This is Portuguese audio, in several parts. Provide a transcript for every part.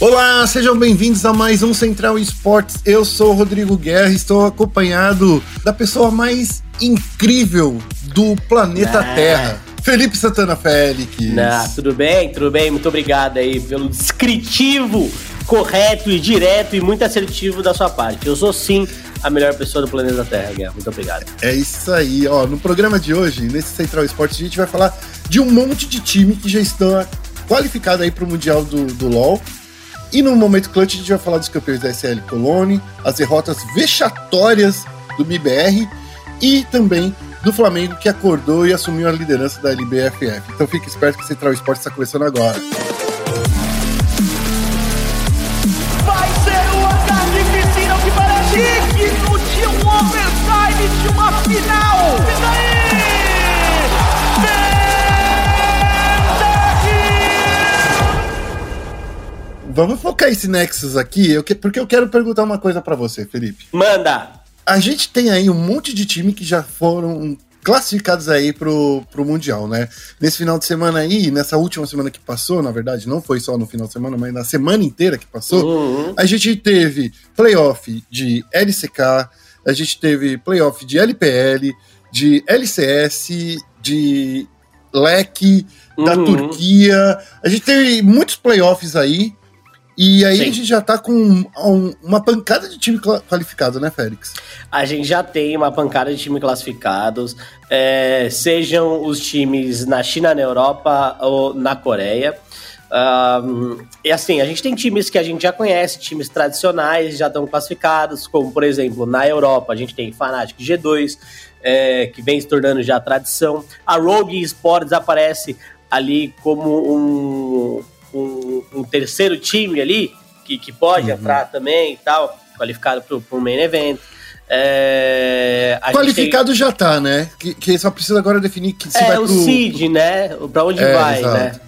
Olá, sejam bem-vindos a mais um Central Esportes. Eu sou Rodrigo Guerra e estou acompanhado da pessoa mais incrível do planeta ah. Terra. Felipe Santana Félix. Nah, tudo bem, tudo bem. Muito obrigado aí pelo descritivo, correto e direto e muito assertivo da sua parte. Eu sou sim a melhor pessoa do planeta Terra, Guerra. Muito obrigado. É isso aí, ó. No programa de hoje, nesse Central Esportes, a gente vai falar de um monte de time que já estão qualificados aí para o Mundial do, do LoL e no momento clutch a gente vai falar dos campeões da SL Colone, as derrotas vexatórias do MIBR e também do Flamengo que acordou e assumiu a liderança da LBFF. Então fique esperto que Central Esporte está começando agora. Vamos focar esse Nexus aqui, eu que, porque eu quero perguntar uma coisa para você, Felipe. Manda! A gente tem aí um monte de time que já foram classificados aí pro, pro Mundial, né? Nesse final de semana aí, nessa última semana que passou, na verdade, não foi só no final de semana, mas na semana inteira que passou, uhum. a gente teve playoff de LCK, a gente teve playoff de LPL, de LCS, de LEC, da uhum. Turquia. A gente teve muitos playoffs aí. E aí Sim. a gente já tá com um, uma pancada de time qualificado, né, Félix? A gente já tem uma pancada de time classificados, é, sejam os times na China, na Europa ou na Coreia. Um, e assim, a gente tem times que a gente já conhece, times tradicionais, já estão classificados, como por exemplo, na Europa, a gente tem Fnatic G2, é, que vem se tornando já tradição. A Rogue Sports aparece ali como um um, um terceiro time ali, que, que pode uhum. entrar também e tal, qualificado para o main event. É, qualificado tem... já tá, né? Que, que, só precisa agora definir que se é, vai o pro... seed, né? Pra onde é, vai, exato. né?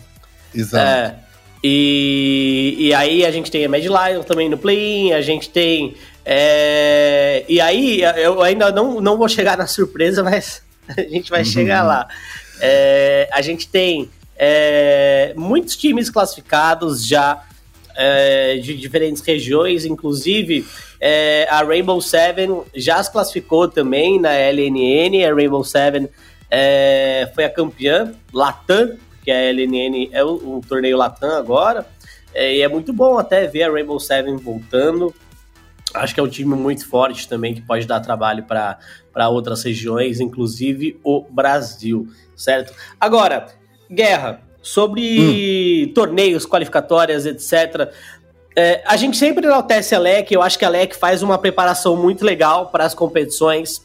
Exato. É, e, e aí a gente tem a Mad Lion também no play-in, a gente tem. É, e aí eu ainda não, não vou chegar na surpresa, mas a gente vai uhum. chegar lá. É, a gente tem é, muitos times classificados já é, de diferentes regiões, inclusive é, a Rainbow Seven já se classificou também na LNN. A Rainbow Seven é, foi a campeã Latam, que a LNN é o torneio Latam agora. É, e é muito bom até ver a Rainbow Seven voltando. Acho que é um time muito forte também que pode dar trabalho para outras regiões, inclusive o Brasil, certo? Agora, Guerra, sobre hum. torneios, qualificatórias, etc. É, a gente sempre enaltece a LEC, eu acho que a LEC faz uma preparação muito legal para as competições.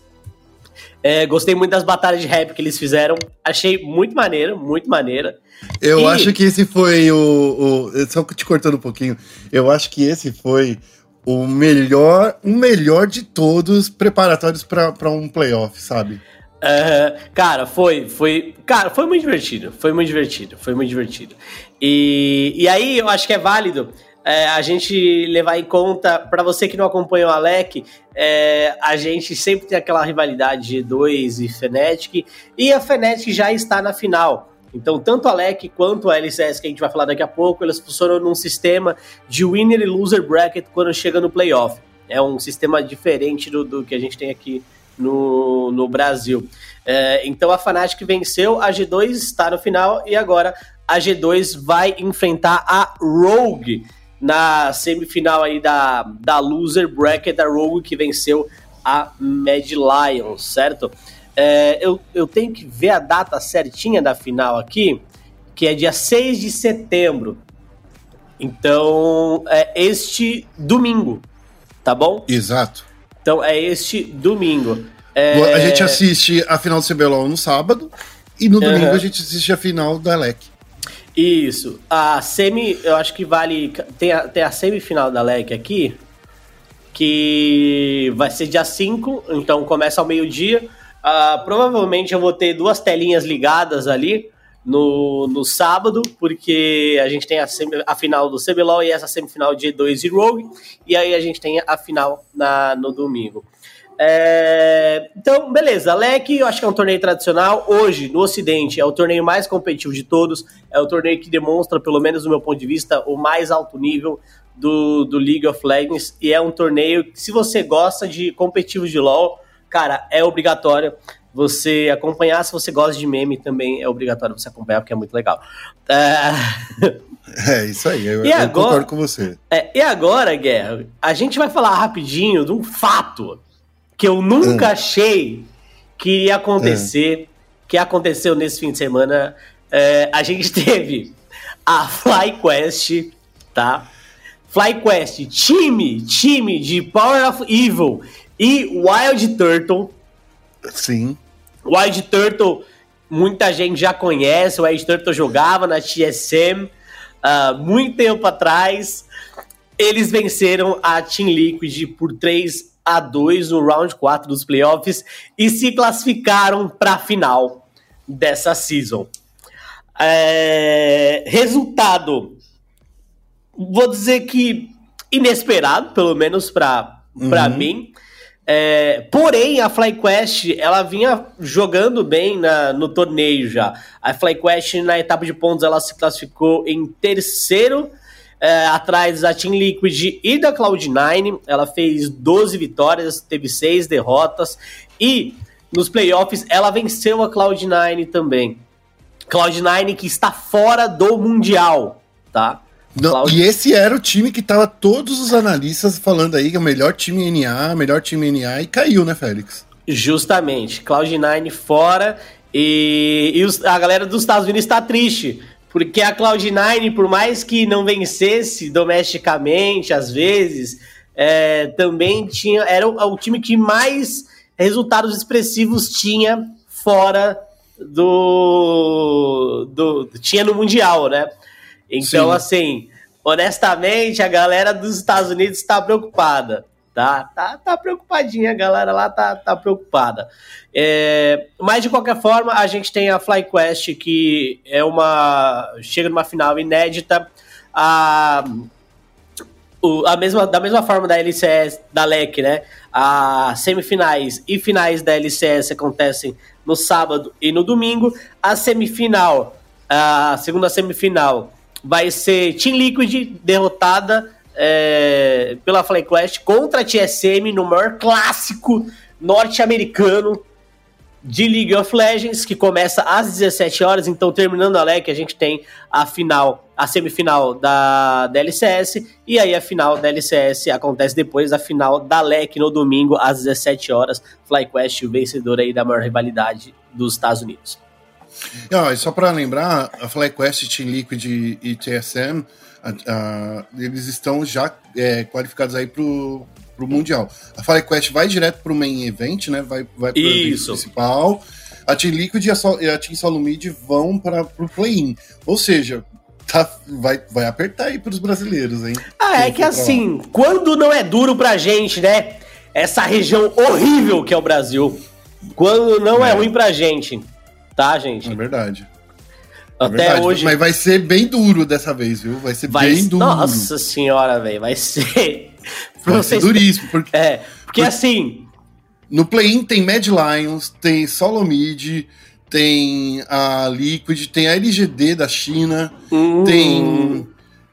É, gostei muito das batalhas de rap que eles fizeram. Achei muito maneiro, muito maneira. Eu e... acho que esse foi o, o. Só te cortando um pouquinho. Eu acho que esse foi o melhor, o melhor de todos preparatórios para um playoff, sabe? Uh, cara, foi, foi, cara, foi muito divertido, foi muito divertido, foi muito divertido. E, e aí eu acho que é válido é, a gente levar em conta, para você que não acompanha o Alec, é, a gente sempre tem aquela rivalidade G2 e Fnatic, e a Fnatic já está na final. Então, tanto a Alec quanto a LCS, que a gente vai falar daqui a pouco, elas funcionam num sistema de winner e loser bracket quando chega no playoff. É um sistema diferente do, do que a gente tem aqui no, no Brasil. É, então a Fnatic venceu, a G2 está no final e agora a G2 vai enfrentar a Rogue na semifinal aí da, da loser bracket, a Rogue que venceu a Mad Lions, certo? É, eu, eu tenho que ver a data certinha da final aqui, que é dia 6 de setembro. Então, é este domingo, tá bom? Exato. Então é este domingo. É... A gente assiste a final do CBLOL no sábado e no domingo uhum. a gente assiste a final da LEC. Isso. A semi, eu acho que vale. Tem a, tem a semifinal da LEC aqui, que vai ser dia 5, então começa ao meio-dia. Uh, provavelmente eu vou ter duas telinhas ligadas ali no, no sábado, porque a gente tem a, semi, a final do CBLOL e essa semifinal de 2 e Rogue, e aí a gente tem a final na, no domingo. É, então, beleza. LEC, eu acho que é um torneio tradicional. Hoje, no Ocidente, é o torneio mais competitivo de todos. É o torneio que demonstra, pelo menos do meu ponto de vista, o mais alto nível do, do League of Legends. E é um torneio que, se você gosta de competitivos de LoL, cara, é obrigatório você acompanhar. Se você gosta de meme, também é obrigatório você acompanhar, porque é muito legal. É, é isso aí, eu, E eu agora- concordo com você. É, e agora, Guerra, a gente vai falar rapidinho de um fato que eu nunca achei que ia acontecer, que aconteceu nesse fim de semana. É, a gente teve a FlyQuest, tá? FlyQuest, time, time de Power of Evil e Wild Turtle. Sim. Wild Turtle, muita gente já conhece. O Wild Turtle jogava na TSM há muito tempo atrás. Eles venceram a Team Liquid por 3 a 2 no round 4 dos playoffs e se classificaram para a final dessa season. É, resultado, vou dizer que inesperado, pelo menos para para Uhum. mim. É, porém, a FlyQuest ela vinha jogando bem na- no torneio já. A FlyQuest, na etapa de pontos, ela se classificou em terceiro, é, atrás da Team Liquid e da Cloud9. Ela fez 12 vitórias, teve 6 derrotas. E nos playoffs, ela venceu a Cloud9 também. Cloud9 que está fora do Mundial, tá? Não, E esse era o time que tava todos os analistas falando aí que é o melhor time NA, melhor time NA, e caiu, né, Félix? Justamente, Cloud9 fora e, e os- a galera dos Estados Unidos está triste, porque a Cloud9, por mais que não vencesse domesticamente, às vezes, é, também tinha era o, o time que mais resultados expressivos tinha fora do, do tinha no mundial, né? Então, Sim. assim, honestamente, a galera dos Estados Unidos está preocupada, tá? Tá, tá preocupadinha, a galera lá tá, tá preocupada. É, mas, de qualquer forma, a gente tem a FlyQuest, que é uma... chega numa final inédita. A, o- a mesma, da mesma forma da LCS, da LEC, né? As semifinais e finais da LCS acontecem no sábado e no domingo. A semifinal, a segunda semifinal, vai ser Team Liquid derrotada é, pela FlyQuest contra a TSM no maior clássico norte-americano de League of Legends, que começa às 17 horas. Então, terminando a LEC, a gente tem a final, a semifinal da, da LCS, e aí a final da LCS acontece depois da final da LEC no domingo, às 17 horas. FlyQuest, o vencedor aí da maior rivalidade dos Estados Unidos. E só para lembrar, a FlyQuest, Team Liquid e, TSM, a- a- eles estão já é, qualificados aí pro, pro Mundial. A FlyQuest vai direto pro main event, né? Vai, vai pro evento Isso. principal. A Team Liquid e a, Sol, e a Team Solo Mid vão para pro play-in. Ou seja, tá, vai, vai apertar aí pros brasileiros, hein? Ah, é que pra lá. assim, quando não é duro pra gente, né? Essa região horrível que é o Brasil. Quando não é, É. ruim pra gente. Tá, gente? É verdade. É Até verdade. hoje. Mas vai ser bem duro dessa vez, viu? Vai ser Vai, bem duro. nossa senhora, velho, vai ser. vai ser duríssimo, porque É, porque assim, No play-in tem Mad Lions, tem Solo Mid, tem a Liquid, tem a LGD da China, hum, tem.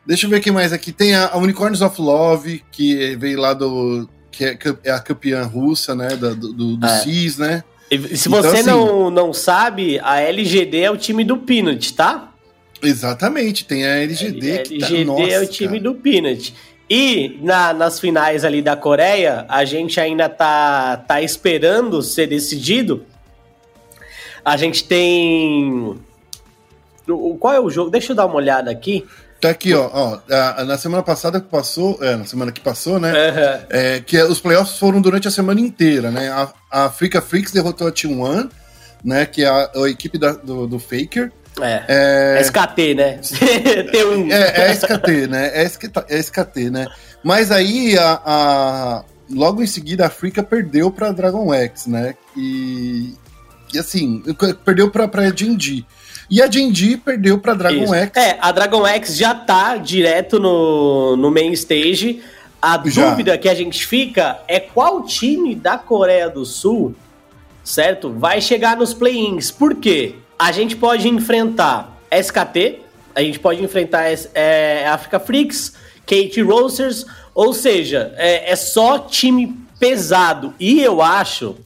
Deixa eu ver quem mais aqui. Tem a, Unicorns of Love, que veio lá do. que é, é a campeã russa, né? da- do do, do É. CIS, né? E se Então, você assim- não, não sabe, a LGD é o time do Peanut, tá? Exatamente, tem a LGD. que tá- LGD é o time cara. do Peanut. E na- nas finais ali da Coreia, a gente ainda tá, tá esperando ser decidido. A gente tem. o- Qual é o jogo? Deixa eu dar uma olhada aqui. Tá aqui, ó. ó na semana passada que passou, é, na semana que passou, né? Aham. É, que os playoffs foram durante a semana inteira, né? A, a Africa Freaks derrotou a Team One, né? Que é a, a equipe da- do, do Faker. É. É, SKT, né? T1. é, é SKT, né? É SKT, é SKT, né? Mas aí, a, a- logo em seguida, a Africa perdeu pra Dragon X, né? E, e assim, perdeu pra, pra Genji. E a Genji perdeu pra Dragon Isso. X. É, a Dragon X já tá direto no, no main stage. A Já. dúvida que a gente fica é qual time da Coreia do Sul, certo? Vai chegar nos play-ins. Por quê? A gente pode enfrentar SKT, a gente pode enfrentar é, Africa Freaks, Kate Roasters, ou seja, é, é só time pesado. E eu acho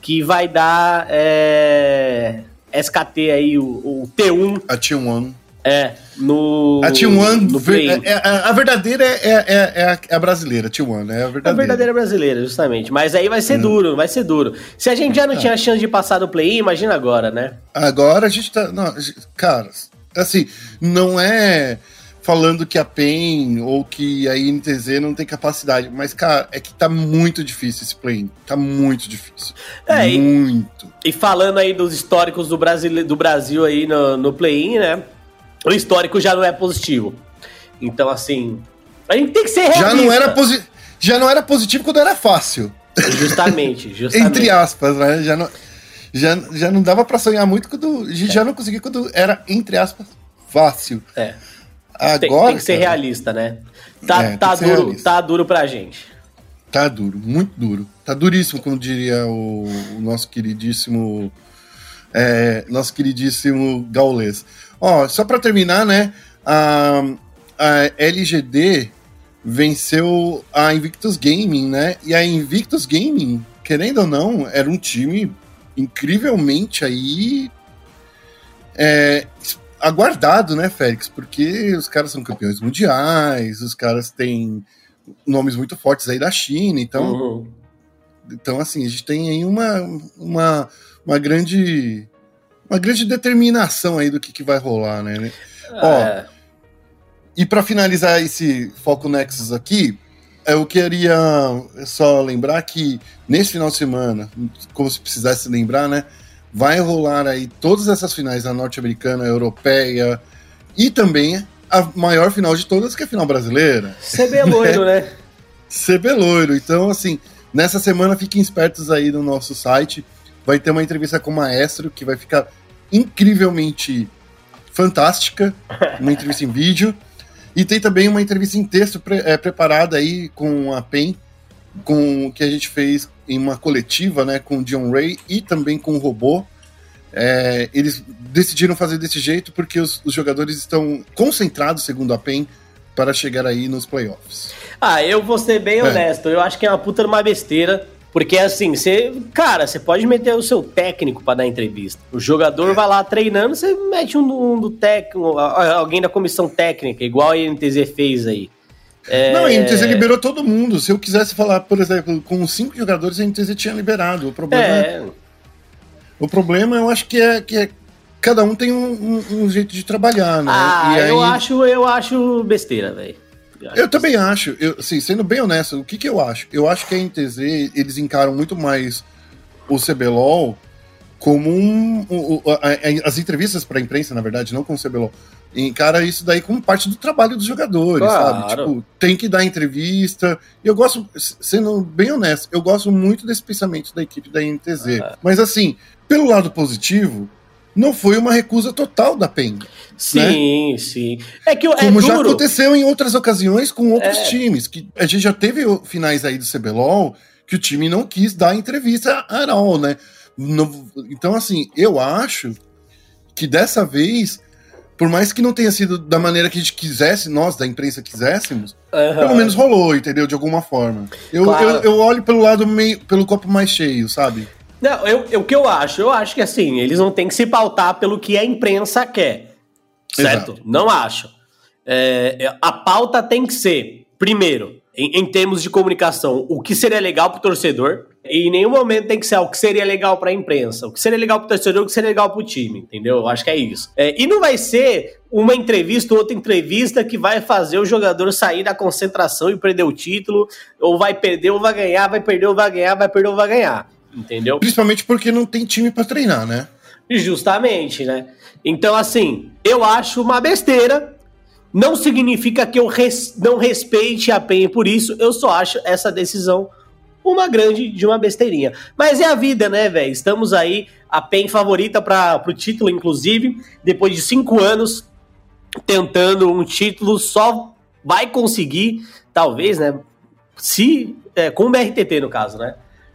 que vai dar é, SKT aí, o, o T1, A T1. é, no. A T1, no ver- é- é- a, a verdadeira é, é, é- é a, é a brasileira, T1, né? É a É a verdadeira. verdadeira brasileira, justamente. Mas aí vai ser duro, vai ser duro. Se a gente já não tinha chance de passar do play-in, imagina agora, né? Agora a gente tá. Não, a cara, assim, não é falando que a PEN ou que a INTZ não tem capacidade, mas, cara, é que tá muito difícil esse play Tá muito difícil. É, e- muito. E falando aí dos históricos do Brasil, do Brasil aí no, no play-in, né? O histórico já não é positivo. Então, assim, a gente tem que ser realista. Já não, era posi já não era positivo quando era fácil. Justamente, justamente. Entre aspas, né? Já não, já, já não dava pra sonhar muito quando. A gente já não conseguia quando era, entre aspas, fácil. É, Agora. tem, tem que ser cara, realista, né? Tá, É, tá duro, realista. tá duro pra gente. Tá duro, muito duro. Tá duríssimo, como diria o, o nosso queridíssimo. é, nosso queridíssimo Gaules. Ó, só pra terminar, né? A, a LGD venceu a Invictus Gaming, né? E a Invictus Gaming, querendo ou não, era um time incrivelmente aí. é, aguardado, né, Félix? Porque os caras são campeões mundiais, os caras têm nomes muito fortes aí da China, então, Uhum. então assim, a gente tem aí uma, uma, uma grande uma grande determinação aí do que, que vai rolar, né? Ó, É, E para finalizar esse Foco Nexus aqui, eu queria só lembrar que nesse final de semana, como se precisasse lembrar, né? Vai rolar aí todas essas finais da norte-americana, europeia e também a maior final de todas, que é a final brasileira. CB loiro, né? CB Loiro. Então, assim, nessa semana fiquem espertos aí no nosso site. Vai ter uma entrevista com o Maestro que vai ficar incrivelmente fantástica. Uma entrevista em vídeo. E tem também uma entrevista em texto pre- é, preparada aí com a PEN, com que a gente fez em uma coletiva, né, com o John Ray e também com o robô. É, eles decidiram fazer desse jeito porque os, os jogadores estão concentrados, segundo a PEN, para chegar aí nos playoffs. Ah, eu vou ser bem É. honesto. Eu acho que é uma puta uma besteira. Porque assim, você. Cara, você pode meter o seu técnico pra dar entrevista. O jogador vai lá treinando, você mete um, um do técnico, alguém da comissão técnica, igual a NTZ fez aí. É, Não, a NTZ liberou todo mundo. Se eu quisesse falar, por exemplo, com cinco jogadores, a NTZ tinha liberado. O problema, É, o problema eu acho que é que é- cada um tem um, um- um jeito de trabalhar, né? ah, E aí- eu acho, eu acho besteira, velho. Eu também acho, eu, assim, sendo bem honesto, o que, que eu acho? Eu acho que a NTZ, eles encaram muito mais o CBLOL como um. a- a- as entrevistas para a imprensa, na verdade, não com o CBLOL. Encara isso daí como parte do trabalho dos jogadores, Claro. sabe? Tipo, tem que dar entrevista. E eu gosto, sendo bem honesto, eu gosto muito desse pensamento da equipe da NTZ. Mas assim, pelo lado positivo, não foi uma recusa total da PEN. Sim, sim. É que é Como já duro. aconteceu em outras ocasiões com outros É. times. Que a gente já teve finais aí do CBLOL que o time não quis dar entrevista a all, né? Então, assim, eu acho que dessa vez, por mais que não tenha sido da maneira que a gente quisesse, nós da imprensa quiséssemos, Aham. pelo menos rolou, entendeu? De alguma forma. Eu, Claro. eu, eu olho pelo lado meio, pelo copo mais cheio, sabe? Não, eu, eu- o que eu acho? Eu acho que assim, eles não têm que se pautar pelo que a imprensa quer. Certo? Exato. Não acho. É, é, a pauta tem que ser, primeiro, em, em termos de comunicação, o que seria legal pro torcedor. E em nenhum momento tem que ser ah, o que seria legal pra imprensa, o que seria legal pro torcedor, o que seria legal pro time, entendeu? Eu acho que é isso. É, e não vai ser uma entrevista ou outra entrevista que vai fazer o jogador sair da concentração e perder o título, ou vai perder ou vai ganhar, vai perder ou vai ganhar, vai perder ou vai ganhar, entendeu? Principalmente porque não tem time pra treinar, né? Justamente, né? Então, assim, eu acho uma besteira. Não significa que eu res- não respeite a PEN por isso. Eu só acho essa decisão uma grande de uma besteirinha. Mas é a vida, né, velho? Estamos aí, a PEN favorita para o título, inclusive, depois de cinco anos tentando um título, só vai conseguir, talvez, né? se é, com o BRTT no caso, né?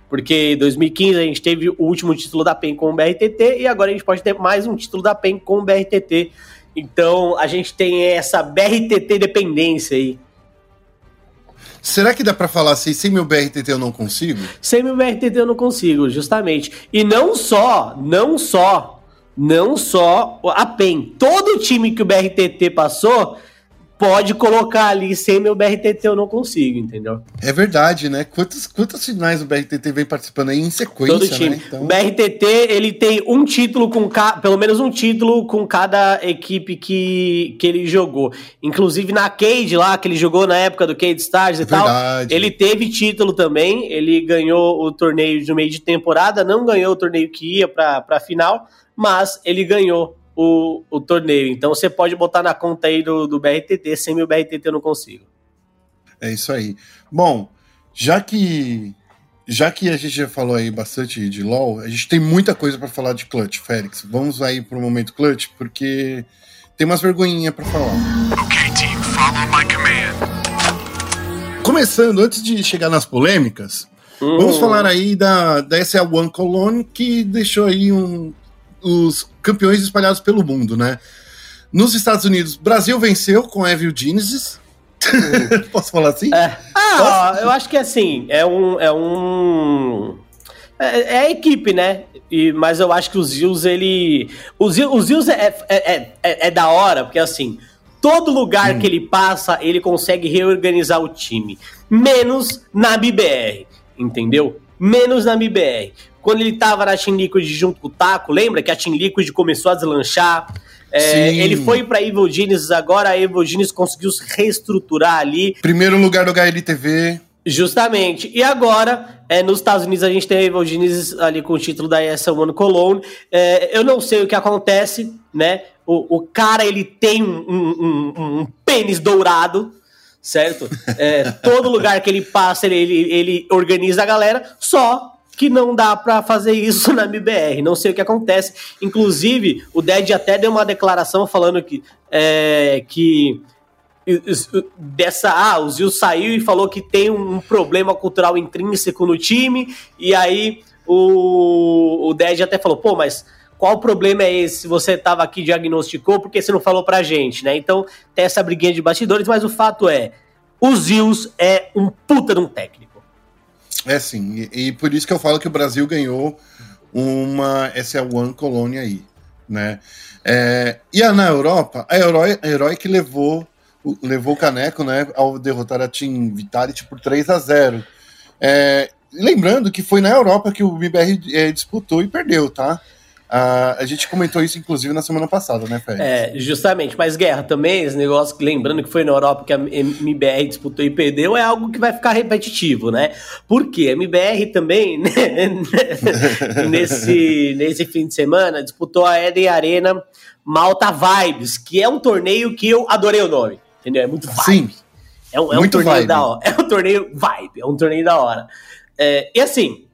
Porque em 2015 a gente teve o último título da PEN com o BRTT e agora a gente pode ter mais um título da PEN com o BRTT. Então a gente tem essa BRTT dependência aí. Será que dá para falar assim, sem meu BRTT eu não consigo? Sem meu BRTT eu não consigo, justamente. E não só, não só, não só a PEN. Todo time que o BRTT passou pode colocar ali sem meu BRTT eu não consigo, entendeu? É verdade, né? Quantos, quantos finais o BRTT vem participando aí em sequência, Todo time. Né? Então... O BRTT, ele tem um título com ca... pelo menos um título com cada equipe que, que ele jogou. Inclusive na Cade lá, que ele jogou na época do Cade Stars e é tal, verdade. ele teve título também, ele ganhou o torneio de meio de temporada, não ganhou o torneio que ia para pra final, mas ele ganhou o, o torneio. Então você pode botar na conta aí do, do BRTT, sem meu BRTT eu não consigo. É isso aí. Bom, já que já que a gente já falou aí bastante de LoL, a gente tem muita coisa para falar de Clutch, Félix. Vamos aí pro momento Clutch, porque tem umas vergonhinhas para falar. Okay, team, follow my command. Começando, antes de chegar nas polêmicas, uhum. vamos falar aí da, da SL One Cologne, que deixou aí um, os campeões espalhados pelo mundo, né? Nos Estados Unidos, Brasil venceu com Evil Genesis. Posso falar assim? É. Ah, eu acho que assim, é um. É, um... é, é a equipe, né? E, mas eu acho que o Zills, ele. O Zills, é, é, é, é, da hora, porque assim, todo lugar hum. que ele passa, ele consegue reorganizar o time. Menos na BBR, entendeu? Menos na BBR. Quando ele tava na Team Liquid junto com o Taco, lembra que a Team Liquid começou a deslanchar? É, ele foi para Evil Genius, agora a Evil Genius conseguiu se reestruturar ali. Primeiro lugar do HLTV. Justamente. E agora, é, nos Estados Unidos, a gente tem a Evil Genius ali com o título da ESL One Cologne. É, eu não sei o que acontece, né? O, o cara, ele tem um, um, um, um pênis dourado, certo? É, todo lugar que ele passa, ele, ele, ele organiza a galera, só que não dá para fazer isso na MBR. Não sei o que acontece. Inclusive, o Ded até deu uma declaração falando que, é, que dessa ah, o Zil saiu e falou que tem um problema cultural intrínseco no time e aí o, o Ded até falou, pô, mas qual o problema é esse? Você estava aqui diagnosticou, porque você não falou pra gente, né? Então tem essa briguinha de bastidores, mas o fato é, o Zils é um puta de um técnico. É sim, e, e, por isso que eu falo que o Brasil ganhou uma SL1 colônia aí, né? É, e na Europa, a Herói, a Herói que levou, levou o caneco, né, ao derrotar a Team Vitality por 3 a 0 é, Lembrando que foi na Europa que o MBR é, disputou e perdeu, tá? Uh, a gente comentou isso, inclusive, na semana passada, né, Félix? É, justamente. Mas, Guerra, também, esse negócio, lembrando que foi na Europa que a MBR disputou e perdeu, é algo que vai ficar repetitivo, né? Porque a MBR também, né, nesse, nesse fim de semana, disputou a Eden Arena Malta Vibes, que é um torneio que eu adorei o nome, entendeu? É muito vibe. Sim. É um, é um torneio vibe. da hora. É um torneio vibe, é um torneio da hora. É, e assim,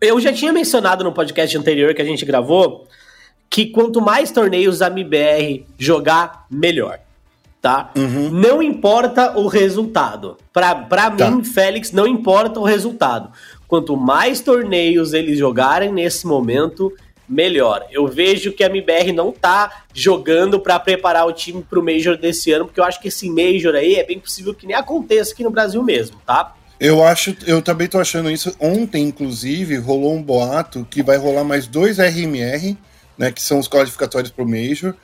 eu já tinha mencionado no podcast anterior que a gente gravou que quanto mais torneios a MBR jogar, melhor. Tá? Uhum. Não importa o resultado. Pra, pra tá. mim, Félix, não importa o resultado. Quanto mais torneios eles jogarem nesse momento, melhor. Eu vejo que a MBR não tá jogando para preparar o time pro Major desse ano, porque eu acho que esse Major aí é bem possível que nem aconteça aqui no Brasil mesmo, tá? Eu acho, eu também tô achando isso. Ontem, inclusive, rolou um boato que vai rolar mais dois RMR, né? Que são os qualificatórios pro Major,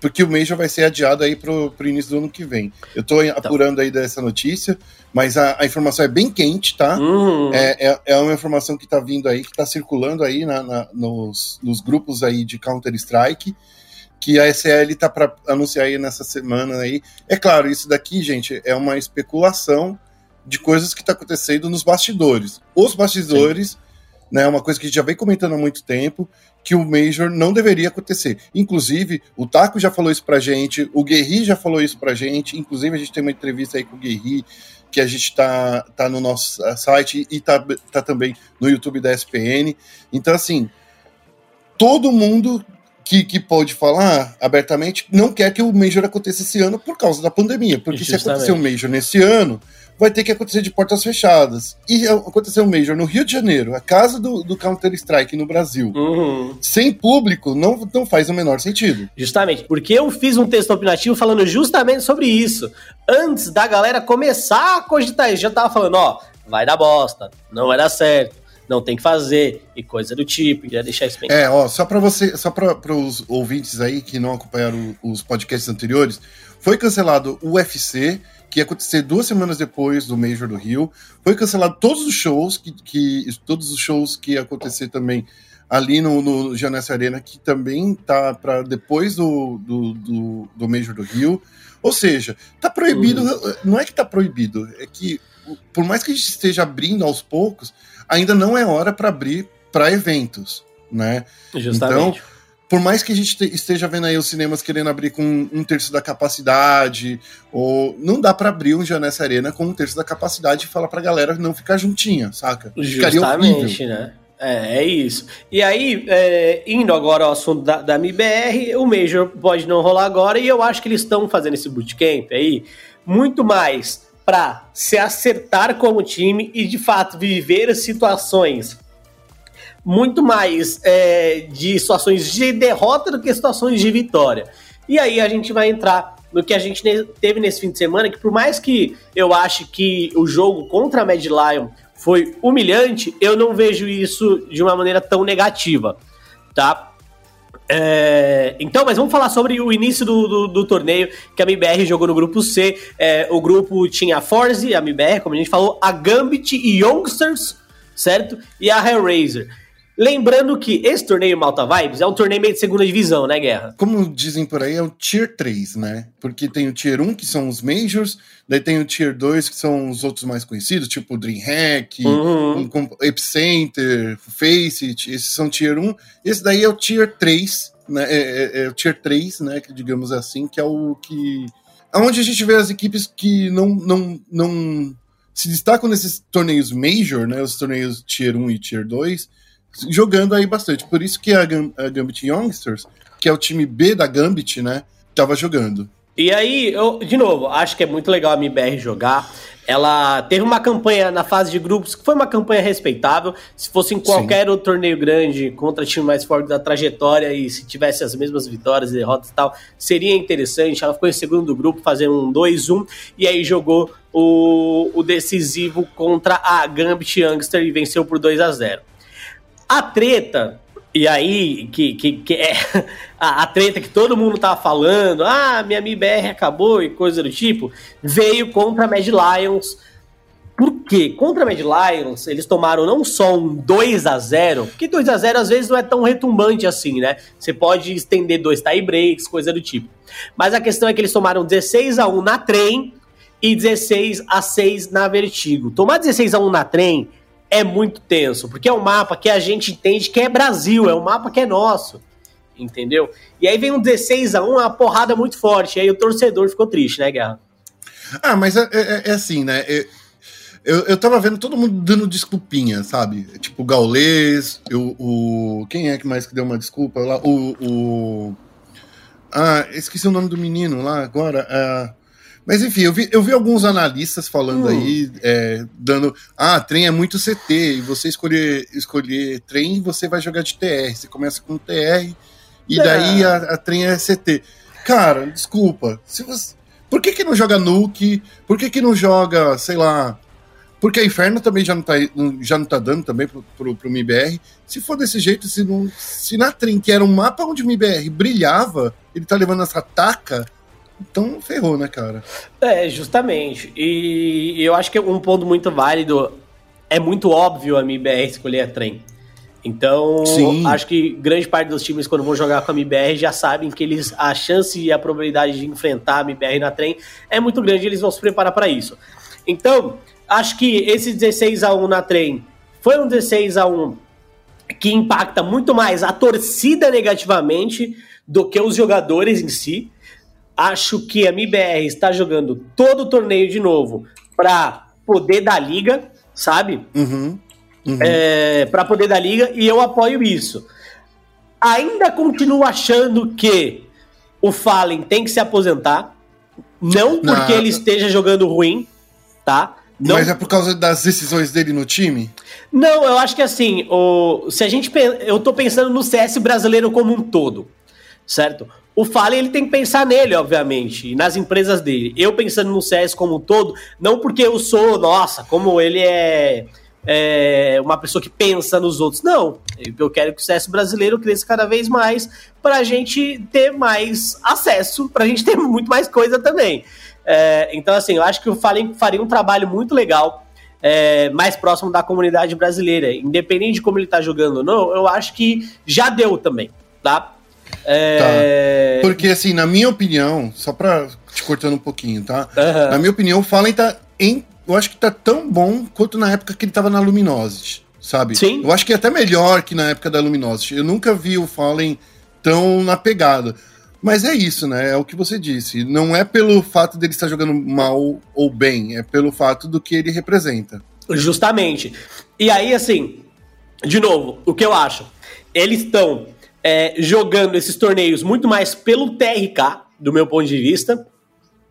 porque o Major vai ser adiado aí pro, pro início do ano que vem. Eu tô então. apurando aí dessa notícia, mas a, a informação é bem quente, tá? Uhum. É, é, é, uma informação que tá vindo aí, que tá circulando aí na, na nos, nos grupos aí de Counter-Strike que a SL tá para anunciar aí nessa semana aí. É claro, isso daqui, gente, é uma especulação de coisas que está acontecendo nos bastidores. Os bastidores, Sim. né, uma coisa que a gente já vem comentando há muito tempo, que o Major não deveria acontecer. Inclusive, o Taco já falou isso pra gente, o Guerri já falou isso pra gente, inclusive a gente tem uma entrevista aí com o Guerri, que a gente tá, tá no nosso site e tá, tá também no YouTube da SPN. Então, assim, todo mundo que, que pode falar abertamente não quer que o Major aconteça esse ano por causa da pandemia. Porque Justamente. se acontecer o Major nesse ano, vai ter que acontecer de portas fechadas. E aconteceu um Major no Rio de Janeiro, a casa do, do Counter-Strike no Brasil, uhum. sem público, não, não faz o menor sentido. Justamente, porque eu fiz um texto opinativo falando justamente sobre isso. Antes da galera começar a cogitar isso, já tava falando, ó, vai dar bosta, não vai dar certo não tem que fazer e coisa do tipo. Queria deixar isso bem. É, ó, só para você, só para os ouvintes aí que não acompanharam os podcasts anteriores, foi cancelado o UFC, que ia acontecer duas semanas depois do Major do Rio. Foi cancelado todos os shows que, que todos os shows que ia acontecer também ali no, no Janessa Arena, que também tá para depois do, do, do, do, Major do Rio. Ou seja, tá proibido, uhum. não é que tá proibido, é que por mais que a gente esteja abrindo aos poucos, ainda não é hora para abrir para eventos, né? Justamente. Então, por mais que a gente esteja vendo aí os cinemas querendo abrir com um terço da capacidade, ou não dá para abrir um Janessa Arena com um terço da capacidade e falar pra galera não ficar juntinha, saca? Justamente, né? É, é isso. E aí, é, indo agora ao assunto da, da MBR, o Major pode não rolar agora, e eu acho que eles estão fazendo esse bootcamp aí muito mais para se acertar como time e de fato viver situações muito mais é, de situações de derrota do que situações de vitória. E aí a gente vai entrar no que a gente teve nesse fim de semana, que por mais que eu ache que o jogo contra a Mad Lion foi humilhante, eu não vejo isso de uma maneira tão negativa, tá? É, então, mas vamos falar sobre o início do, do, do, torneio que a MBR jogou no grupo C. É, o grupo tinha a Forze, a MBR, como a gente falou, a Gambit e Youngsters, certo? E a Hellraiser. Lembrando que esse torneio Malta Vibes é um torneio meio de segunda divisão, né, Guerra? Como dizem por aí, é o Tier 3, né? Porque tem o Tier 1, que são os Majors, daí tem o Tier 2, que são os outros mais conhecidos, tipo o DreamHack, uhum. um, Epicenter, Faceit, esses são Tier 1. Esse daí é o Tier 3, né? É, é, é o Tier 3, né? Que digamos assim, que é o que. Onde a gente vê as equipes que não, não, não se destacam nesses torneios Major, né? Os torneios Tier 1 e Tier 2 jogando aí bastante. Por isso que a, a Gambit Youngsters, que é o time B da Gambit, né, tava jogando. E aí, eu, de novo, acho que é muito legal a MBR jogar. Ela teve uma campanha na fase de grupos que foi uma campanha respeitável. Se fosse em qualquer Sim. outro torneio grande contra time mais forte da trajetória e se tivesse as mesmas vitórias e derrotas e tal, seria interessante. Ela ficou em segundo do grupo, fazendo um 2-1 e aí jogou o, o decisivo contra a Gambit Youngster e venceu por 2 a 0 a treta, e aí, que, que, que é a, a, treta que todo mundo tava falando, ah, minha MIBR acabou e coisa do tipo, veio contra a Mad Lions. Por quê? Contra a Mad Lions, eles tomaram não só um 2 a 0 porque 2 a 0 às vezes não é tão retumbante assim, né? Você pode estender dois tie breaks, coisa do tipo. Mas a questão é que eles tomaram 16 a 1 na trem e 16 a 6 na Vertigo. Tomar 16 a 1 na trem é muito tenso, porque é um mapa que a gente entende que é Brasil, é um mapa que é nosso, entendeu? E aí vem um 16 a 1 uma porrada muito forte, e aí o torcedor ficou triste, né, Guerra? Ah, mas é, é, é assim, né? Eu, eu tava vendo todo mundo dando desculpinha, sabe? Tipo, o Gaulês, eu, o. Quem é que mais que deu uma desculpa lá? O. o ah, esqueci o nome do menino lá agora. Ah, mas enfim, eu vi, eu vi alguns analistas falando hum. aí, é, dando. Ah, trem é muito CT, e você escolher, escolher trem, você vai jogar de TR. Você começa com TR, e é. daí a, a trem é CT. Cara, desculpa. Se você, por que, que não joga Nuke? Por que, que não joga, sei lá. Porque a Inferno também já não tá, já não tá dando também pro, pro, pro MIBR. Se for desse jeito, se, não, se na Trem, que era um mapa onde o MIBR brilhava, ele tá levando essa taca então ferrou, né, cara? É, justamente. E eu acho que um ponto muito válido é muito óbvio a MBR escolher a trem. Então, Sim. acho que grande parte dos times, quando vão jogar com a MBR, já sabem que eles a chance e a probabilidade de enfrentar a MBR na trem é muito grande e eles vão se preparar para isso. Então, acho que esse 16 a 1 na trem foi um 16 a 1 que impacta muito mais a torcida negativamente do que os jogadores em si. Acho que a MIBR está jogando todo o torneio de novo para poder dar liga, sabe? Uhum, uhum. É, para poder dar liga e eu apoio isso. ainda continuo achando que o Fallen tem que se aposentar. Não porque Não. ele esteja jogando ruim, tá? Não, Mas é por causa das decisões dele no time? não, eu acho que assim, o, se a gente eu tô pensando no CS brasileiro como um todo, certo? O Fallen ele tem que pensar nele, obviamente, nas empresas dele. Eu pensando no CS como um todo, não porque eu sou, nossa, como ele é, é uma pessoa que pensa nos outros. Não, eu quero que o CS brasileiro cresça cada vez mais pra gente ter mais acesso, pra gente ter muito mais coisa também. É, então, assim, eu acho que o Fallen faria um trabalho muito legal é, mais próximo da comunidade brasileira. Independente de como ele tá jogando ou não, eu acho que já deu também, tá? É... Porque, assim, na minha opinião, só pra te cortando um pouquinho, tá? Aham. Na minha opinião, o Fallen tá em. Eu acho que tá tão bom quanto na época que ele tava na Luminosity, sabe? Sim. Eu acho que é até melhor que na época da Luminosity. Eu nunca vi o Fallen tão na pegada. Mas é isso, né? É o que você disse. Não é pelo fato dele estar jogando mal ou bem, é pelo fato do que ele representa. Justamente. E aí, assim, de novo, o que eu acho? Eles estão é, jogando esses torneios muito mais pelo TRK, do meu ponto de vista,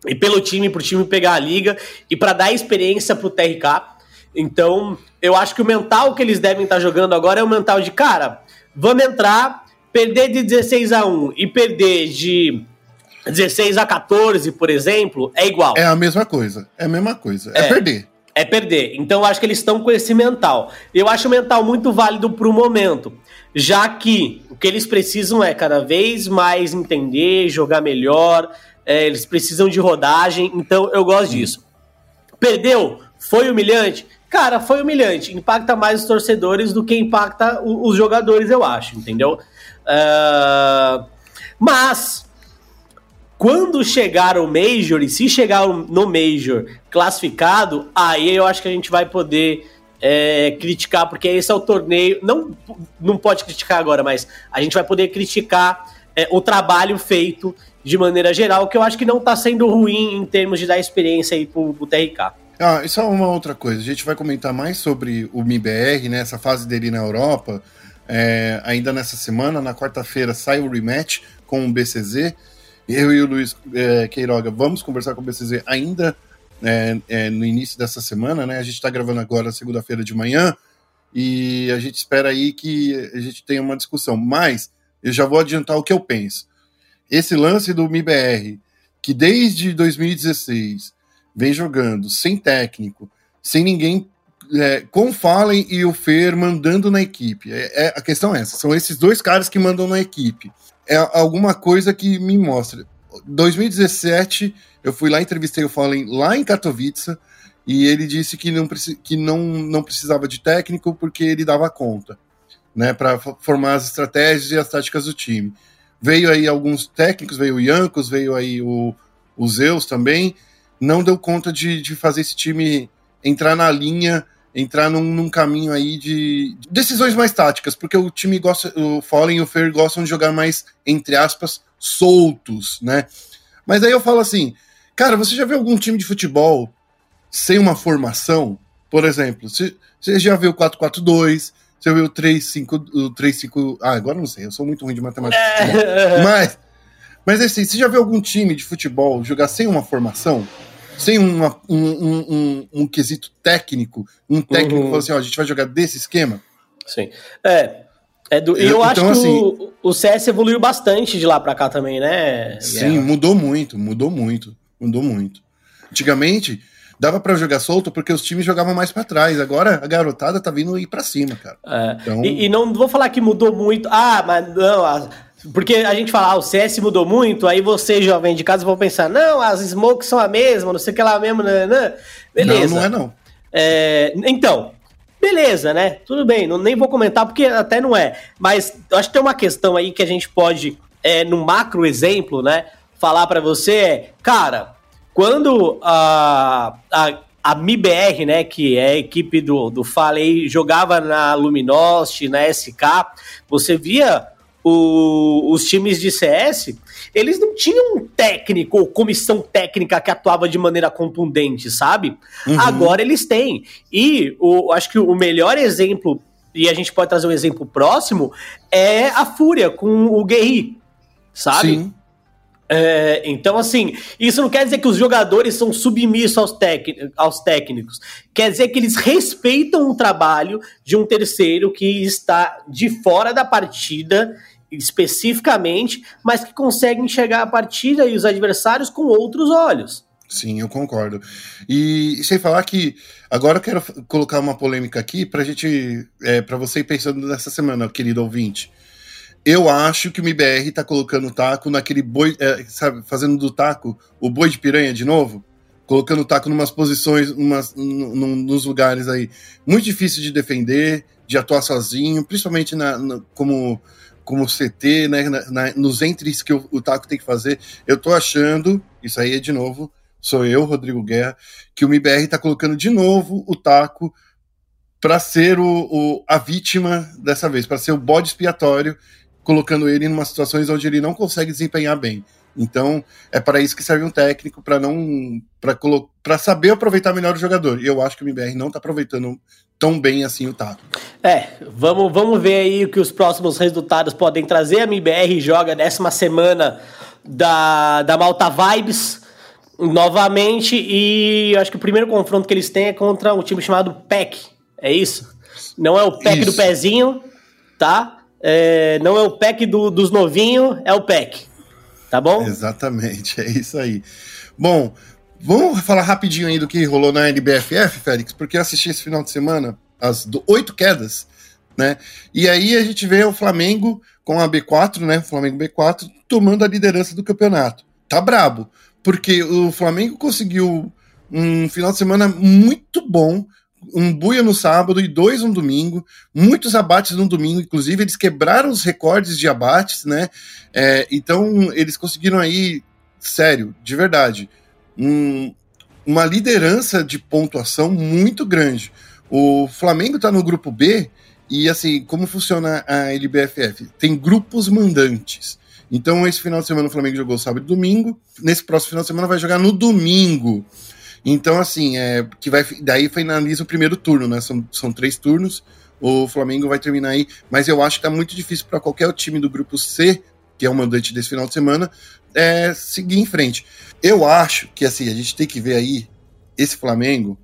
e pelo time, pro time pegar a liga e para dar experiência pro TRK. Então, eu acho que o mental que eles devem estar jogando agora é o mental de, cara, vamos entrar, perder de 16 a 1 e perder de 16 a 14, por exemplo, é igual. É a mesma coisa. É a mesma coisa. É, É. perder. É perder. Então eu acho que eles estão com esse mental. Eu acho o mental muito válido para o momento, já que o que eles precisam é cada vez mais entender, jogar melhor, é, eles precisam de rodagem, então eu gosto disso. Perdeu? Foi humilhante? Cara, foi humilhante. Impacta mais os torcedores do que impacta os jogadores, eu acho, entendeu? Ah, mas quando chegar o Major, e se chegar no Major classificado, aí eu acho que a gente vai poder é, criticar, porque esse é o torneio. Não, não pode criticar agora, mas a gente vai poder criticar é, o trabalho feito de maneira geral, que eu acho que não tá sendo ruim em termos de dar experiência aí pro, pro TRK. Ah, só uma outra coisa. A gente vai comentar mais sobre o MIBR, né? Essa fase dele na Europa. é, ainda nessa semana, na quarta-feira, sai o rematch com o BCZ. Eu e o Luiz é, Queiroga vamos conversar com o BCZ ainda é, é, no início dessa semana, né? A gente está gravando agora segunda-feira de manhã e a gente espera aí que a gente tenha uma discussão. Mas eu já vou adiantar o que eu penso. Esse lance do MIBR, que desde 2016 vem jogando sem técnico, sem ninguém é, com Fallen e o Fer mandando na equipe. É, é- a questão é essa, são esses dois caras que mandam na equipe. É alguma coisa que me mostra. 2017, eu fui lá, entrevistei o Fallen lá em Katowice, e ele disse que não, que não, não precisava de técnico porque ele dava conta, né, para formar as estratégias e as táticas do time. Veio aí alguns técnicos, veio o Yankos, veio aí o, o Zeus também, não deu conta de, de fazer esse time entrar na linha, entrar num, num caminho aí de de decisões mais táticas, porque o time gosta, o Fallen e o Fer gostam de jogar mais, entre aspas, soltos, né? Mas aí eu falo assim, cara, você já viu algum time de futebol sem uma formação? Por exemplo, você, você já viu o 4-4-2, você viu o 3-5, o 3-5, ah, agora não sei, eu sou muito ruim de matemática. futebol. Mas, mas assim, você já viu algum time de futebol jogar sem uma formação? Sem uma- um, um, um, um quesito técnico? Um técnico Uhum. que fala assim, ó, a gente vai jogar desse esquema? Sim. É. é do, eu Eu- acho então, que assim- o, o CS evoluiu bastante de lá pra cá também, né? Sim, Guerra? mudou muito, mudou muito, mudou muito. Antigamente, dava pra jogar solto porque os times jogavam mais pra trás. Agora a garotada tá vindo ir pra cima, cara. É. Então- E, e não vou falar que mudou muito. Ah, mas não. a- porque a gente fala, ah, o CS mudou muito, aí você, jovem de casa, vão pensar, não, as smokes são a mesma, não sei o que lá mesmo, né? né? Beleza. Não, não é não. É, então, beleza, né? Tudo bem, não, nem vou comentar porque até não é. Mas eu acho que tem uma questão aí que a gente pode, é, no macro exemplo, né, falar pra você é, cara, quando a, a, a MIBR, né, que é a equipe do, do Falei, jogava na Luminosity, na SK, você via o- os times de CS, eles não tinham um técnico ou comissão técnica que atuava de maneira contundente, sabe? Uhum. Agora eles têm. E o, acho que o melhor exemplo e a gente pode trazer um exemplo próximo, é a Fúria com o Guerri, sabe? Sim. É, então, assim, isso não quer dizer que os jogadores são submissos aos, aos técnicos. Quer dizer que eles respeitam o trabalho de um terceiro que está de fora da partida, especificamente, mas que consegue enxergar a partida e os adversários com outros olhos. Sim, eu concordo. E sem falar que agora eu quero colocar uma polêmica aqui para gente, é, para você ir pensando nessa semana, querido ouvinte. Eu acho que o MBR tá colocando o taco naquele boi, é, sabe, fazendo do taco o boi de piranha de novo, colocando o taco numas posições, umas, nos lugares aí muito difícil de defender, de atuar sozinho, principalmente na, como como CT, né, na, na, nos entres que o, o taco tem que fazer. Eu tô achando, isso aí é de novo, sou eu, Rodrigo Guerra, que o MBR está colocando de novo o taco para ser o, o, a vítima dessa vez, para ser o bode expiatório, colocando ele em umas situações onde ele não consegue desempenhar bem. Então, é para isso que serve um técnico, para não para saber aproveitar melhor o jogador. E eu acho que o MBR não está aproveitando tão bem assim o taco. É, vamos, vamos ver aí o que os próximos resultados podem trazer. A MBR joga décima semana da, da Malta Vibes novamente, e acho que o primeiro confronto que eles têm é contra um time chamado PEC. É isso? Não é o PEC isso. do pezinho, tá? É, não é o PEC do, dos novinhos, é o PEC. Tá bom? Exatamente, é isso aí. Bom, vamos falar rapidinho aí do que rolou na NBFF, Félix, porque eu assisti esse final de semana as oito quedas, né? E aí a gente vê o Flamengo com a B4, né? O Flamengo B4 tomando a liderança do campeonato. Tá brabo porque o Flamengo conseguiu um final de semana muito bom, um buia no sábado e dois no domingo, muitos abates no domingo, inclusive eles quebraram os recordes de abates, né? É, então eles conseguiram aí, sério, de verdade, um, uma liderança de pontuação muito grande. O Flamengo está no grupo B e assim, como funciona a LBFF? Tem grupos mandantes. Então, esse final de semana o Flamengo jogou sábado e domingo. Nesse próximo final de semana vai jogar no domingo. Então, assim, é, que vai, daí finaliza o primeiro turno, né? São, são três turnos. O Flamengo vai terminar aí, mas eu acho que tá muito difícil para qualquer time do grupo C, que é o mandante desse final de semana, é, seguir em frente. Eu acho que assim, a gente tem que ver aí esse Flamengo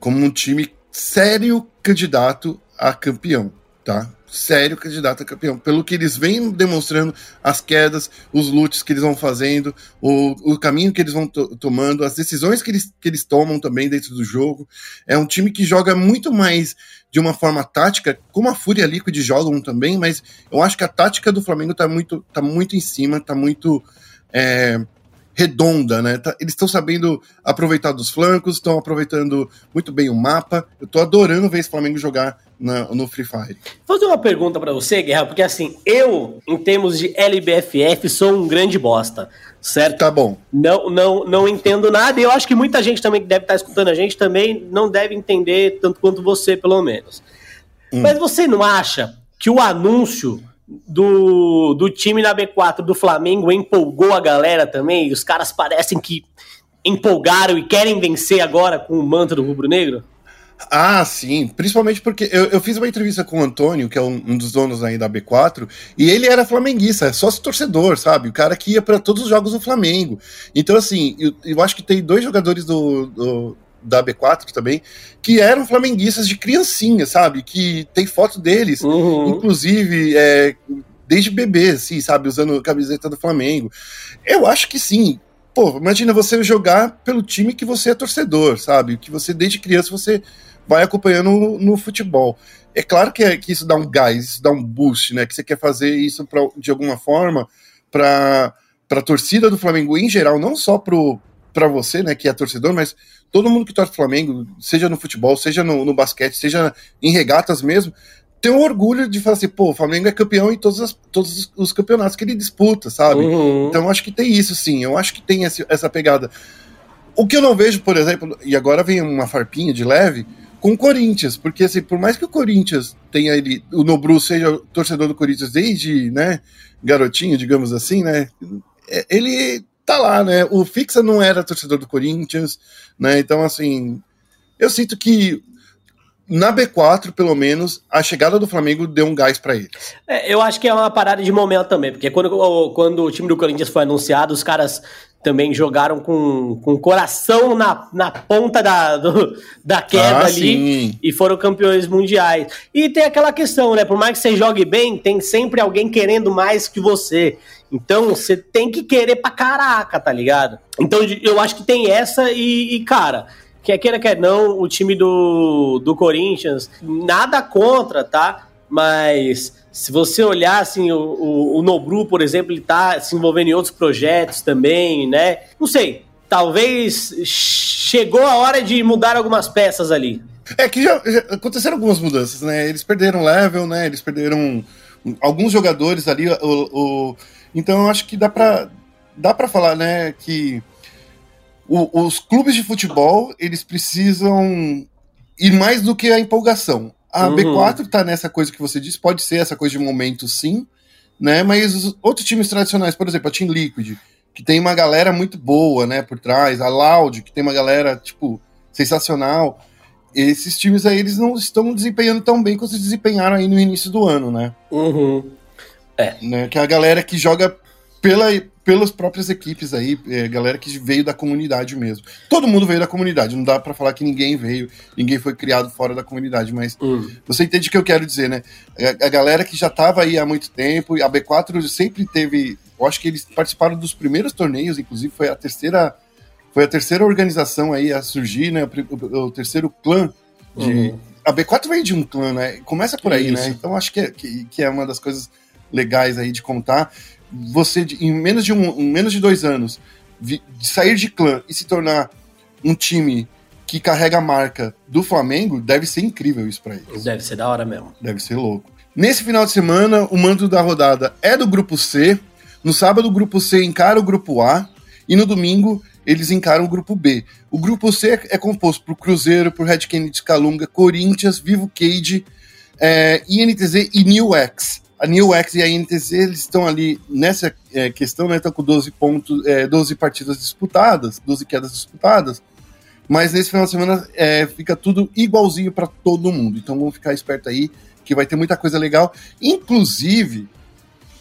como um time sério candidato a campeão, tá? sério candidato a campeão. Pelo que eles vêm demonstrando, as quedas, os lutes que eles vão fazendo, o, o caminho que eles vão tomando, as decisões que eles, que eles tomam também dentro do jogo. É um time que joga muito mais de uma forma tática, como a Fúria Liquid jogam também, mas eu acho que a tática do Flamengo tá muito, tá muito em cima, tá muito. É, redonda, né? Tá, eles estão sabendo aproveitar dos flancos, estão aproveitando muito bem o mapa. Eu tô adorando ver esse Flamengo jogar na, no Free Fire. Vou fazer uma pergunta para você, Guerra, porque assim, eu, em termos de LBFF, sou um grande bosta, certo? Tá bom. Não, não, não entendo nada e eu acho que muita gente também que deve estar escutando a gente também não deve entender tanto quanto você, pelo menos. Hum. Mas você não acha que o anúncio do, do time na B4 do Flamengo empolgou a galera também? Os caras parecem que empolgaram e querem vencer agora com o manto do rubro-negro? Ah, sim. Principalmente porque eu, eu, fiz uma entrevista com o Antônio, que é um, um, dos donos aí da B4, e ele era flamenguista, sócio torcedor, sabe? O cara que ia para todos os jogos do Flamengo. Então, assim, eu, eu acho que tem dois jogadores do, do, da B4 também, que eram flamenguistas de criancinha, sabe? Que tem foto deles, uhum. inclusive, é, desde bebê, assim, sabe? Usando camiseta do Flamengo. Eu acho que sim. Pô, imagina você jogar pelo time que você é torcedor, sabe? Que você, desde criança, você vai acompanhando no, no futebol. É claro que, é, que isso dá um gás, isso dá um boost, né? Que você quer fazer isso pra, de alguma forma para a torcida do Flamengo em geral, não só para você, né, que é torcedor, mas todo mundo que torce Flamengo, seja no futebol, seja no, no basquete, seja em regatas mesmo, tem um orgulho de falar assim, pô, o Flamengo é campeão em todos, as, todos os campeonatos que ele disputa, sabe? Uhum. Então acho que tem isso, sim. Eu acho que tem esse, essa pegada. O que eu não vejo, por exemplo, e agora vem uma farpinha de leve, com o Corinthians, porque assim, por mais que o Corinthians tenha ele, o Nobru seja torcedor do Corinthians desde, né, garotinho, digamos assim, né, é, ele tá lá, né? O Fixa não era torcedor do Corinthians, né? Então, assim, eu sinto que na B4, pelo menos, a chegada do Flamengo deu um gás para ele. É, eu acho que é uma parada de momento também, porque quando, quando o time do Corinthians foi anunciado, os caras também jogaram com, com o coração na, na ponta da, do, da queda ah, ali sim. e foram campeões mundiais. E tem aquela questão, né? Por mais que você jogue bem, tem sempre alguém querendo mais que você. Então você tem que querer pra caraca, tá ligado? Então eu acho que tem essa e, e cara quer queira, quer não, o time do, do Corinthians, nada contra, tá? Mas se você olhar, assim, o, o, o Nobru, por exemplo, ele tá se envolvendo em outros projetos também, né? Não sei, talvez chegou a hora de mudar algumas peças ali. É que já, já aconteceram algumas mudanças, né? Eles perderam level, né? Eles perderam alguns jogadores ali. O, o, então eu acho que dá pra, dá pra falar, né, que o, os clubes de futebol, eles precisam ir mais do que a empolgação. A uhum. B4 tá nessa coisa que você disse, pode ser essa coisa de momento, sim, né? Mas os outros times tradicionais, por exemplo, a Team Liquid, que tem uma galera muito boa, né, por trás, a Loud, que tem uma galera, tipo, sensacional. Esses times aí, eles não estão desempenhando tão bem quanto desempenharam aí no início do ano, né? Uhum. É. Né, que é a galera que joga pela, pelas próprias equipes aí, é, galera que veio da comunidade mesmo. Todo mundo veio da comunidade, não dá para falar que ninguém veio, ninguém foi criado fora da comunidade, mas hum. você entende o que eu quero dizer, né? A, a, galera que já tava aí há muito tempo, a B4 sempre teve, eu acho que eles participaram dos primeiros torneios, inclusive foi a terceira foi a terceira organização aí a surgir, né? O, o, o terceiro clã de uhum. a B4 veio de um clã, né? Começa por aí, né? Isso. né? Então acho que é, que, que é uma das coisas legais aí de contar você, em menos de, um, em menos de dois anos, de sair de clã e se tornar um time que carrega a marca do Flamengo, deve ser incrível isso para eles. Deve ser da hora mesmo. Deve ser louco. Nesse final de semana, o mando da rodada é do grupo C. No sábado, o grupo C encara o grupo A. E no domingo, eles encaram o grupo B. O grupo C é composto por Cruzeiro, por Red Kennedy Calunga, Corinthians, Vivo Cage, é, INTZ e New X a New X e a NTZ eles estão ali nessa é, questão, né? Estão com 12 pontos, é, 12 partidas disputadas, 12 quedas disputadas. Mas nesse final de semana é, fica tudo igualzinho para todo mundo. Então vamos ficar esperto aí, que vai ter muita coisa legal. Inclusive,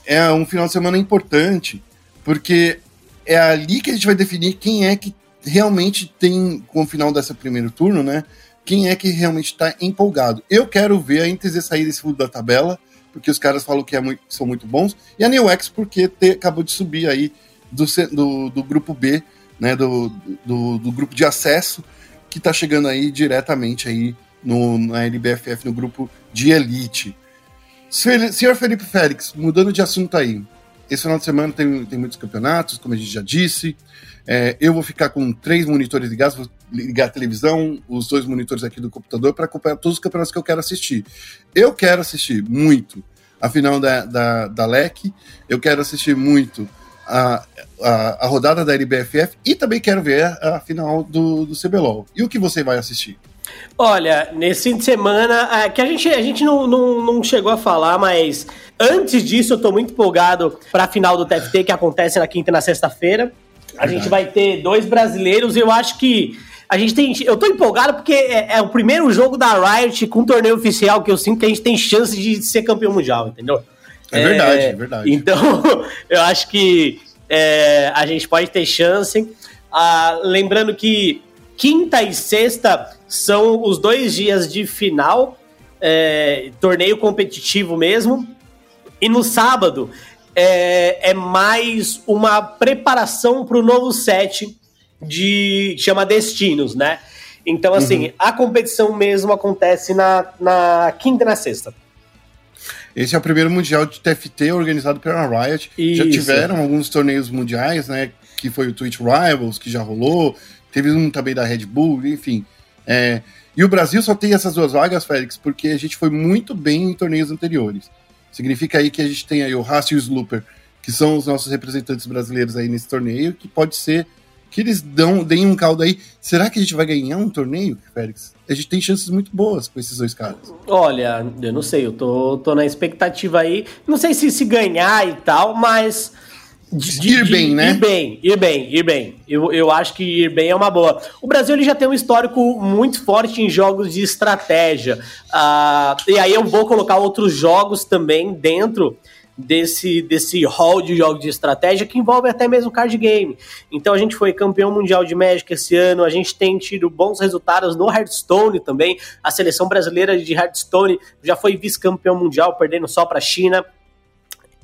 é um final de semana importante, porque é ali que a gente vai definir quem é que realmente tem, com o final desse primeiro turno, né? Quem é que realmente está empolgado. Eu quero ver a NTZ sair desse fundo da tabela porque os caras falam que é muito, são muito bons, e a New X porque te, acabou de subir aí do, do, do grupo B, né, do, do, do, grupo de acesso, que está chegando aí diretamente aí no, na LBFF, no grupo de elite. Senhor Felipe Félix, mudando de assunto aí, esse final de semana tem, tem muitos campeonatos, como a gente já disse, é, eu vou ficar com três monitores ligados, vou ligar a televisão, os dois monitores aqui do computador para acompanhar todos os campeonatos que eu quero assistir. Eu quero assistir muito a final da, da, da LEC, eu quero assistir muito a, a, a, rodada da LBFF e também quero ver a, a final do, do CBLOL. E o que você vai assistir? Olha, nesse fim de semana, é, que a gente, a gente não, não, não chegou a falar, mas antes disso eu tô muito empolgado para a final do TFT que acontece na quinta e na sexta-feira. A gente vai ter dois brasileiros e eu acho que a gente tem. Eu tô empolgado porque é, é, o primeiro jogo da Riot com torneio oficial que eu sinto que a gente tem chance de ser campeão mundial, entendeu? É verdade, é, é verdade. Então, eu acho que é, a gente pode ter chance. Ah, lembrando que quinta e sexta são os dois dias de final, é, torneio competitivo mesmo. E no sábado é, é mais uma preparação para o novo set de chama Destinos, né? Então, assim, uhum. a competição mesmo acontece na, na quinta e na sexta. Esse é o primeiro mundial de TFT organizado pela Riot. Isso. Já tiveram alguns torneios mundiais, né? Que foi o Twitch Rivals, que já rolou. Teve um também da Red Bull, enfim. É, e o Brasil só tem essas duas vagas, Félix, porque a gente foi muito bem em torneios anteriores. Significa aí que a gente tem aí o Haas e o Slooper, que são os nossos representantes brasileiros aí nesse torneio, que pode ser que eles dão, deem um caldo aí. Será que a gente vai ganhar um torneio, Félix? A gente tem chances muito boas com esses dois caras. Olha, eu não sei, eu tô, tô na expectativa aí. Não sei se se ganhar e tal, mas de, de, ir bem, né? Ir bem, ir bem, ir bem. Eu, eu acho que ir bem é uma boa. O Brasil ele já tem um histórico muito forte em jogos de estratégia. Uh, e aí eu vou colocar outros jogos também dentro desse, desse hall de jogos de estratégia que envolve até mesmo card game. Então a gente foi campeão mundial de Magic esse ano, a gente tem tido bons resultados no Hearthstone também. A seleção brasileira de Hearthstone já foi vice-campeão mundial, perdendo só para a China.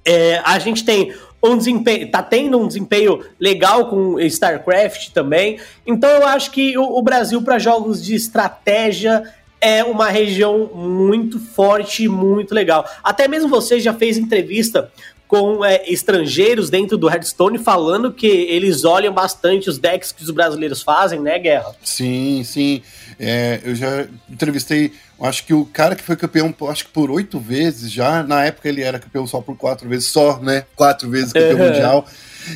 É, a gente tem um desempenho, tá tendo um desempenho legal com StarCraft também. Então eu acho que o, o Brasil para jogos de estratégia é uma região muito forte, muito legal. Até mesmo você já fez entrevista com é, estrangeiros dentro do Hearthstone falando que eles olham bastante os decks que os brasileiros fazem, né, Guerra? Sim, sim. É, eu já entrevistei, acho que o cara que foi campeão, acho que por oito vezes já, na época ele era campeão só por quatro vezes, só, né? Quatro vezes campeão mundial.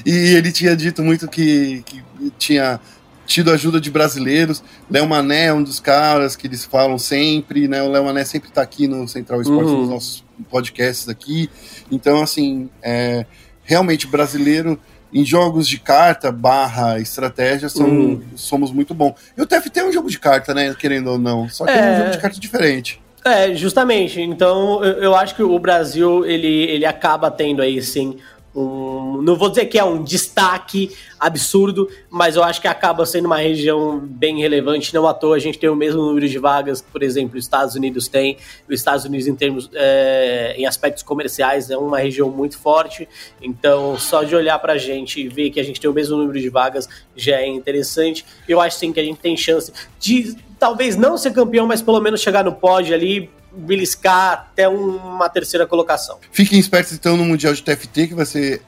E ele tinha dito muito que, que tinha tido ajuda de brasileiros. Léo Mané é um dos caras que eles falam sempre, né? O Léo Mané sempre está aqui no Central Esporte, uhum. nos nossos podcasts aqui. Então, assim, é, realmente brasileiro em jogos de carta barra estratégia são, uhum. somos muito bons. E o TFT é um jogo de carta, né? Querendo ou não. Só que é, é um jogo de carta diferente. É, justamente. Então, eu, eu acho que o Brasil, ele, ele acaba tendo aí, sim, um, não vou dizer que é um destaque absurdo, mas eu acho que acaba sendo uma região bem relevante. Não à toa a gente tem o mesmo número de vagas por exemplo, os Estados Unidos tem. Os Estados Unidos, em termos é, em aspectos comerciais, é uma região muito forte. Então, só de olhar para a gente e ver que a gente tem o mesmo número de vagas já é interessante. Eu acho sim que a gente tem chance de talvez não ser campeão, mas pelo menos chegar no pódio ali beliscar até uma terceira colocação. Fiquem espertos então no Mundial de TFT que vai ser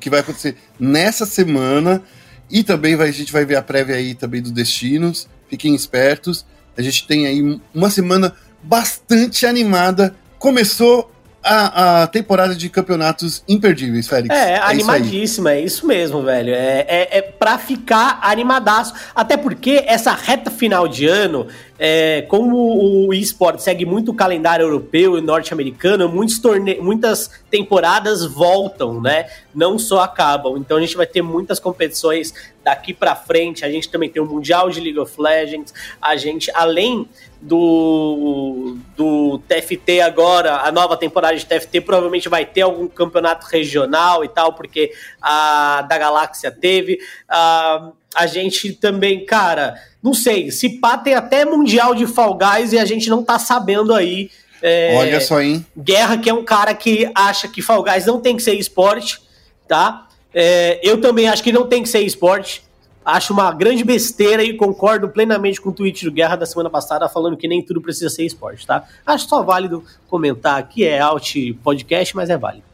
que vai acontecer nessa semana e também vai, a gente vai ver a prévia aí também dos destinos. Fiquem espertos. A gente tem aí uma semana bastante animada. Começou a, a, temporada de campeonatos imperdíveis, Félix. É, é animadíssima, isso é isso mesmo, velho. É, é, é pra ficar animadaço. Até porque essa reta final de ano, é, como o esporte segue muito o calendário europeu e norte-americano, muitas temporadas voltam, né? Não só acabam. Então a gente vai ter muitas competições daqui para frente. A gente também tem o Mundial de League of Legends. A gente, além do, do TFT agora, a nova temporada de TFT provavelmente vai ter algum campeonato regional e tal, porque a da Galáxia teve. Uh, a gente também, cara, não sei, se pá tem até Mundial de Fall Guys e a gente não tá sabendo aí. É, Olha só, hein? Guerra, que é um cara que acha que Fall Guys não tem que ser esporte, tá? É, eu também acho que não tem que ser esporte. Acho uma grande besteira e concordo plenamente com o tweet do Guerra da semana passada falando que nem tudo precisa ser esporte, tá? Acho só válido comentar que é out podcast, mas é válido.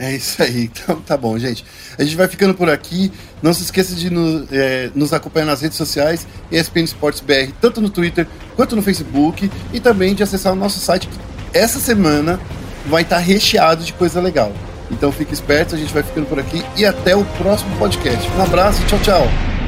É isso aí, então tá bom, gente. A gente vai ficando por aqui. Não se esqueça de no, é, nos acompanhar nas redes sociais, ESPN Esportes BR, tanto no Twitter quanto no Facebook, e também de acessar o nosso site, essa semana vai estar recheado de coisa legal. Então fique esperto, a gente vai ficando por aqui e até o próximo podcast. Um abraço, tchau, tchau.